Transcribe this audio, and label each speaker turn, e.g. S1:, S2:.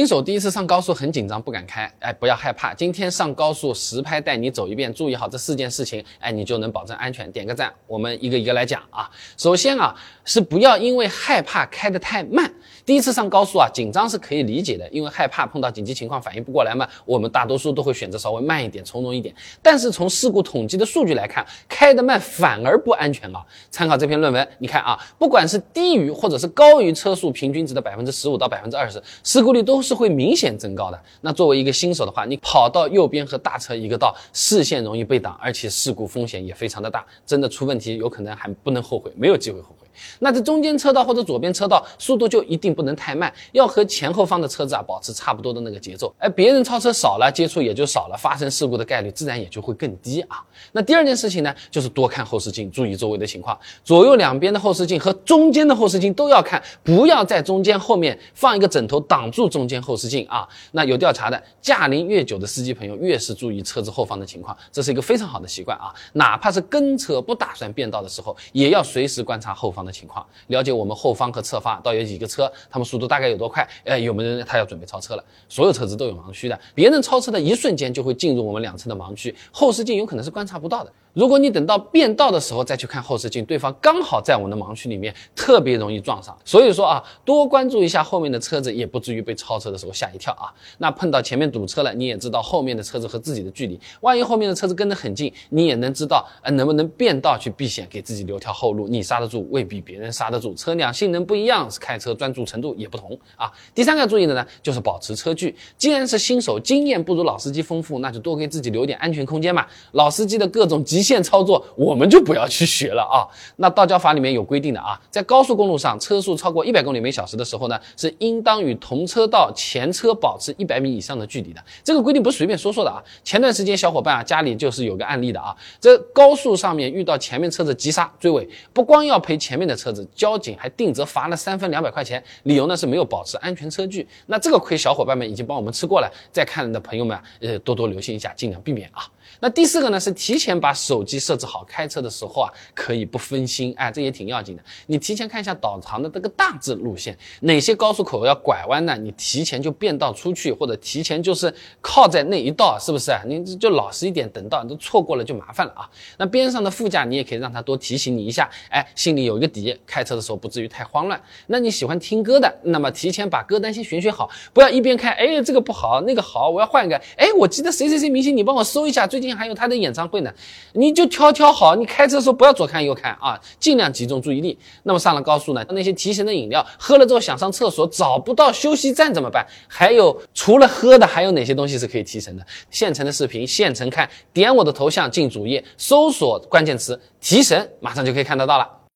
S1: 新手第一次上高速很紧张，不敢开，哎，不要害怕。今天上高速实拍带你走一遍，注意好这四件事情，哎，你就能保证安全。点个赞，我们一个一个来讲啊。首先啊，是不要因为害怕开得太慢。第一次上高速啊，紧张是可以理解的，因为害怕碰到紧急情况反应不过来嘛。我们大多数都会选择稍微慢一点，从容一点。但是从事故统计的数据来看，开得慢反而不安全啊。参考这篇论文，你看啊，不管是低于或者是高于车速平均值的百分之十五到百分之二十，事故率都是。是会明显增高的。那作为一个新手的话，你跑到右边和大车一个道，视线容易被挡，而且事故风险也非常的大。真的出问题，有可能还不能后悔，没有机会后悔。那在中间车道或者左边车道，速度就一定不能太慢，要和前后方的车子啊保持差不多的那个节奏。而别人超车少了，接触也就少了，发生事故的概率自然也就会更低啊。那第二件事情呢，就是多看后视镜，注意周围的情况，左右两边的后视镜和中间的后视镜都要看，不要在中间后面放一个枕头挡住中间后视镜啊。那有调查的，驾龄越久的司机朋友越是注意车子后方的情况，这是一个非常好的习惯啊。哪怕是跟车不打算变道的时候，也要随时观察后方的情况，了解我们后方和侧方到底有几个车，他们速度大概有多快，哎，有没有人他要准备超车了？所有车子都有盲区的，别人超车的一瞬间就会进入我们两侧的盲区，后视镜有可能是观察不到的。如果你等到变道的时候再去看后视镜，对方刚好在我们的盲区里面，特别容易撞上。所以说啊，多关注一下后面的车子，也不至于被超车的时候吓一跳啊。那碰到前面堵车了，你也知道后面的车子和自己的距离，万一后面的车子跟得很近，你也能知道，呃，能不能变道去避险，给自己留条后路。你刹得住，未比别人刹得住。车辆性能不一样，开车专注程度也不同啊。第三个要注意的呢，就是保持车距。既然是新手，经验不如老司机丰富，那就多给自己留点安全空间嘛。老司机的各种极限操作，我们就不要去学了啊。那道交法里面有规定的啊，在高速公路上，车速超过一百公里每小时的时候呢，是应当与同车道前车保持一百米以上的距离的。这个规定不是随便说说的啊。前段时间小伙伴啊，家里就是有个案例的啊，这高速上面遇到前面车子急刹追尾，不光要赔前面的车子，交警还定责罚了三分两百块钱，理由呢是没有保持安全车距。那这个亏小伙伴们已经帮我们吃过了，在看的朋友们呃多多留心一下，尽量避免啊。那第四个呢是提前把手机设置好，开车的时候啊可以不分心，哎，这也挺要紧的。你提前看一下导航的这个大致路线，哪些高速口要拐弯呢？你提前就变道出去，或者提前就是靠在那一道，是不是？你就老实一点，等到你都错过了就麻烦了啊。那边上的副驾你也可以让他多提醒你一下，哎，心里有一个底，开车的时候不至于太慌乱。那你喜欢听歌的，那么提前把歌单先选选好，不要一边开，哎，这个不好，那个好，我要换一个。哎，我记得谁谁谁明星，你帮我搜一下最，最近还有他的演唱会呢，你就挑挑好。你开车的时候不要左看右看啊，尽量集中注意力。那么上了高速呢，那些提神的饮料喝了之后想上厕所找不到休息站怎么办？还有除了喝的，还有哪些东西是可以提神的？现成的视频现成看，点我的头像进主页，搜索关键词提神，马上就可以看得到了。